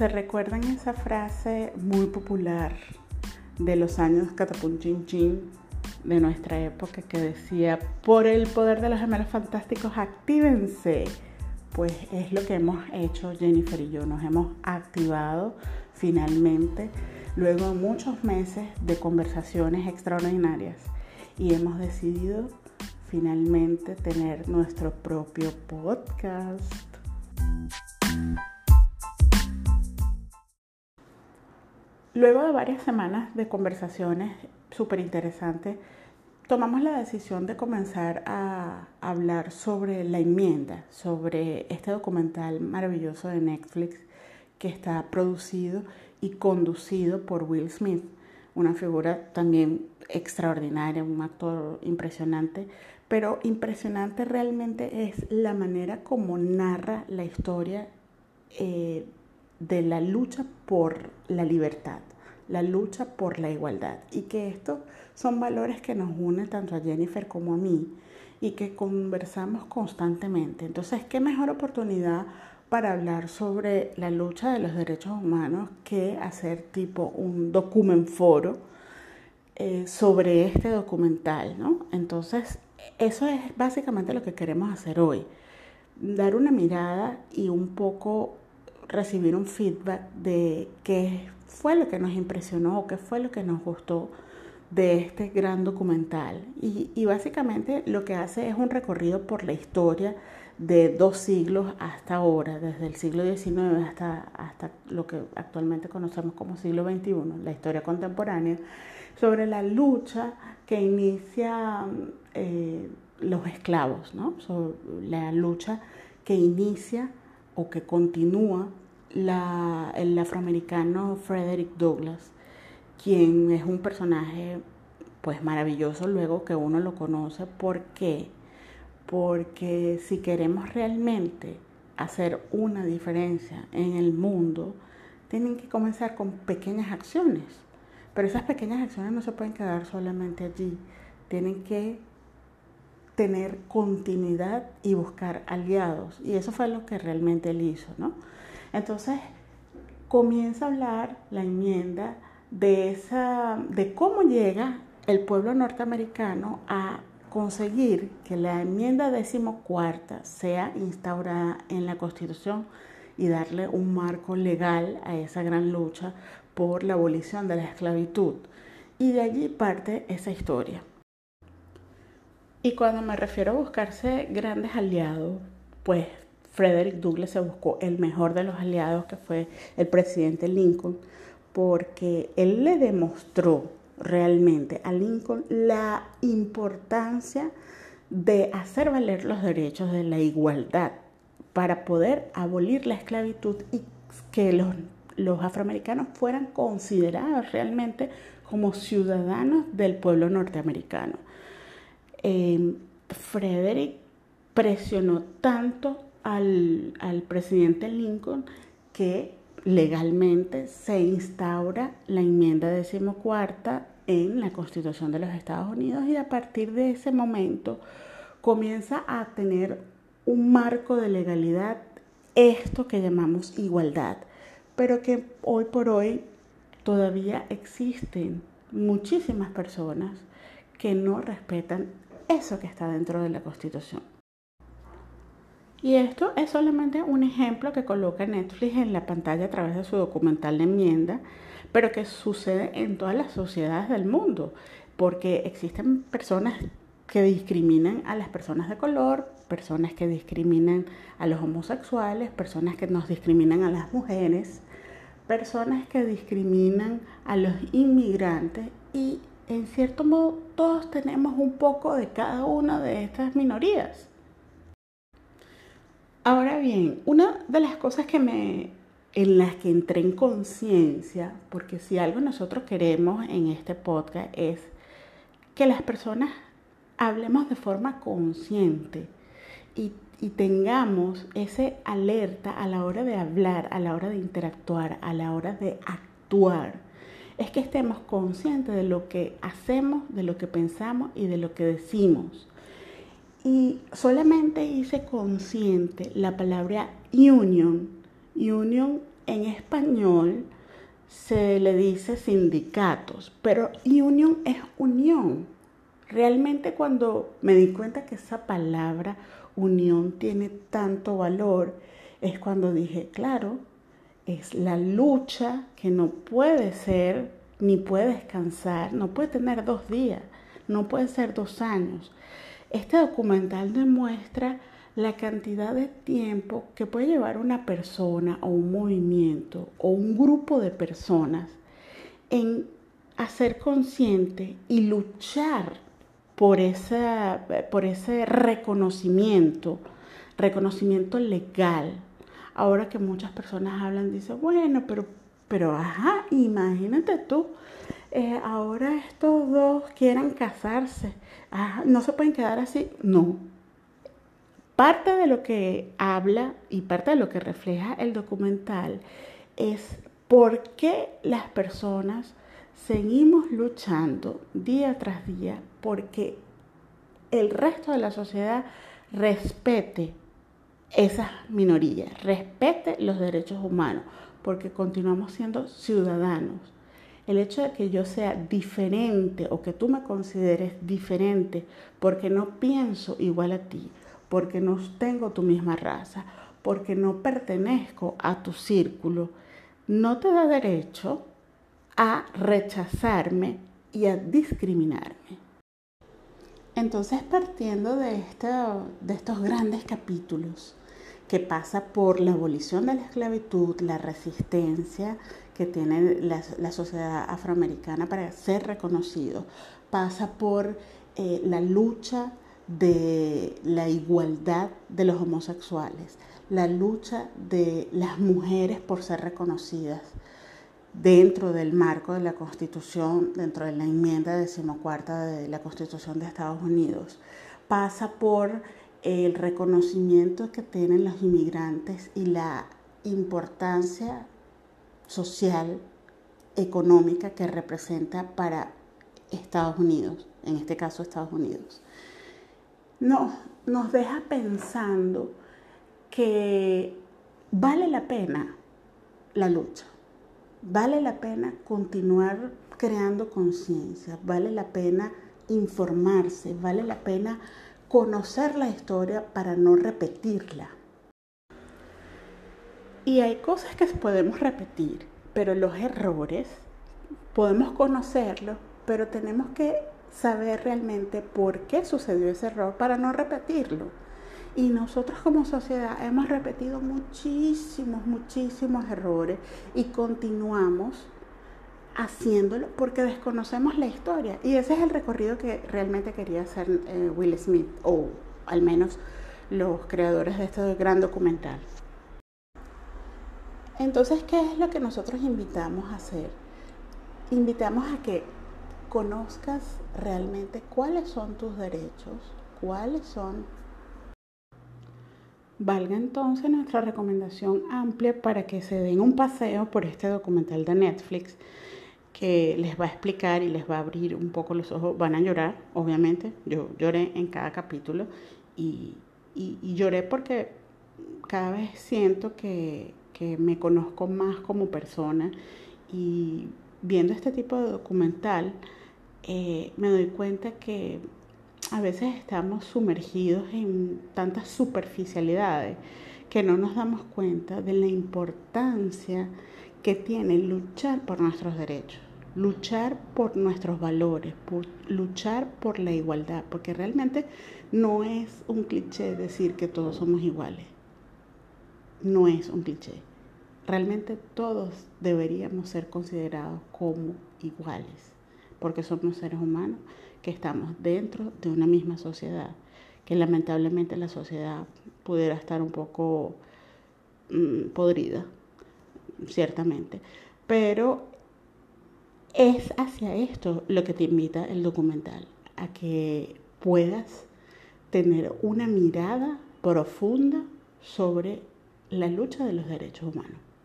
¿Se recuerdan esa frase muy popular de los años catapum chin chin de nuestra época que decía, por el poder de los gemelos fantásticos, actívense? Pues es lo que hemos hecho Jennifer y yo, nos hemos activado finalmente luego de muchos meses de conversaciones extraordinarias y hemos decidido finalmente tener nuestro propio podcast. Luego de varias semanas de conversaciones súper interesantes, tomamos la decisión de comenzar a hablar sobre la enmienda, sobre este documental maravilloso de Netflix que está producido y conducido por Will Smith, una figura también extraordinaria, un actor impresionante, pero impresionante realmente es la manera como narra la historia eh, de la lucha por la libertad, la lucha por la igualdad y que estos son valores que nos unen tanto a Jennifer como a mí y que conversamos constantemente. Entonces, ¿qué mejor oportunidad para hablar sobre la lucha de los derechos humanos que hacer tipo un document foro eh, sobre este documental, ¿no? Entonces, eso es básicamente lo que queremos hacer hoy, dar una mirada y un poco recibir un feedback de qué fue lo que nos impresionó o qué fue lo que nos gustó de este gran documental. Y, básicamente lo que hace es un recorrido por la historia de dos siglos hasta ahora, desde el siglo XIX hasta, hasta lo que actualmente conocemos como siglo XXI, la historia contemporánea, sobre la lucha que inicia eh, los esclavos, ¿no? la lucha que inicia o que continúa el afroamericano Frederick Douglass, quien es un personaje pues maravilloso luego que uno lo conoce. ¿Por qué? Porque si queremos realmente hacer una diferencia en el mundo, tienen que comenzar con pequeñas acciones. Pero esas pequeñas acciones no se pueden quedar solamente allí. Tienen que tener continuidad y buscar aliados. Y eso fue lo que realmente él hizo, ¿no? Entonces, comienza a hablar la enmienda de, esa, de cómo llega el pueblo norteamericano a conseguir que la enmienda decimocuarta sea instaurada en la Constitución y darle un marco legal a esa gran lucha por la abolición de la esclavitud. Y de allí parte esa historia. Y cuando me refiero a buscarse grandes aliados, pues Frederick Douglass se buscó el mejor de los aliados, que fue el presidente Lincoln, porque él le demostró realmente a Lincoln la importancia de hacer valer los derechos de la igualdad para poder abolir la esclavitud y que los, los afroamericanos fueran considerados realmente como ciudadanos del pueblo norteamericano. Eh, Frederick presionó tanto al, al presidente Lincoln que legalmente se instaura la enmienda decimocuarta en la Constitución de los Estados Unidos y a partir de ese momento comienza a tener un marco de legalidad esto que llamamos igualdad, pero que hoy por hoy todavía existen muchísimas personas que no respetan eso que está dentro de la Constitución. Y esto es solamente un ejemplo que coloca Netflix en la pantalla a través de su documental de enmienda, pero que sucede en todas las sociedades del mundo, porque existen personas que discriminan a las personas de color, personas que discriminan a los homosexuales, personas que nos discriminan a las mujeres, personas que discriminan a los inmigrantes y en cierto modo todos tenemos un poco de cada una de estas minorías. Ahora bien, una de las cosas que me, en las que entré en conciencia, porque si algo nosotros queremos en este podcast es que las personas hablemos de forma consciente y, y tengamos ese alerta a la hora de hablar, a la hora de interactuar, a la hora de actuar. Es que estemos conscientes de lo que hacemos, de lo que pensamos y de lo que decimos. Y solamente hice consciente la palabra union. Union en español se le dice sindicatos, pero union es unión. Realmente cuando me di cuenta que esa palabra unión tiene tanto valor, es cuando dije, claro, es la lucha que no puede ser ni puede descansar, no puede tener dos días, no puede ser dos años. Este documental demuestra la cantidad de tiempo que puede llevar una persona o un movimiento o un grupo de personas en hacer consciente y luchar por, esa, por ese reconocimiento, reconocimiento legal. Ahora que muchas personas hablan, dicen, bueno, pero, pero, ajá, imagínate tú, eh, ahora estos dos quieran casarse, no se pueden quedar así. No, Parte de lo que habla y parte de lo que refleja el documental es por qué las personas seguimos luchando día tras día porque el resto de la sociedad respete esas minorías, respete los derechos humanos, porque continuamos siendo ciudadanos. El hecho de que yo sea diferente o que tú me consideres diferente porque no pienso igual a ti, porque no tengo tu misma raza, porque no pertenezco a tu círculo, no te da derecho a rechazarme y a discriminarme. Entonces, partiendo de, de estos grandes capítulos, que pasa por la abolición de la esclavitud, la resistencia que tiene la, sociedad afroamericana para ser reconocido, pasa por eh, la lucha de la igualdad de los homosexuales, la lucha de las mujeres por ser reconocidas dentro del marco de la Constitución, dentro de la enmienda decimocuarta de la Constitución de Estados Unidos, pasa por el reconocimiento que tienen los inmigrantes y la importancia social, económica que representa para Estados Unidos, en este caso Estados Unidos. No, nos deja pensando que vale la pena la lucha, vale la pena continuar creando conciencia, vale la pena informarse, vale la pena conocer la historia para no repetirla. Y hay cosas que podemos repetir, pero los errores podemos conocerlos, pero tenemos que saber realmente por qué sucedió ese error para no repetirlo. Y nosotros como sociedad hemos repetido muchísimos, muchísimos errores y continuamos haciéndolo porque desconocemos la historia. Y ese es el recorrido que realmente quería hacer eh, Will Smith, o al menos los creadores de este gran documental. Entonces, ¿qué es lo que nosotros invitamos a hacer? Invitamos a que conozcas realmente cuáles son tus derechos, cuáles son... Valga entonces nuestra recomendación amplia para que se den un paseo por este documental de Netflix que les va a explicar y les va a abrir un poco los ojos. Van a llorar, obviamente. Yo lloré en cada capítulo y, lloré porque cada vez siento que, que me conozco más como persona y viendo este tipo de documental, eh, me doy cuenta que a veces estamos sumergidos en tantas superficialidades que no nos damos cuenta de la importancia que tiene luchar por nuestros derechos, luchar por nuestros valores, luchar por la igualdad, porque realmente no es un cliché decir que todos somos iguales, no es un cliché. Realmente todos deberíamos ser considerados como iguales porque somos seres humanos que estamos dentro de una misma sociedad, que lamentablemente la sociedad pudiera estar un poco mm, podrida, ciertamente, pero es hacia esto lo que te invita el documental, a que puedas tener una mirada profunda sobre la lucha de los derechos humanos.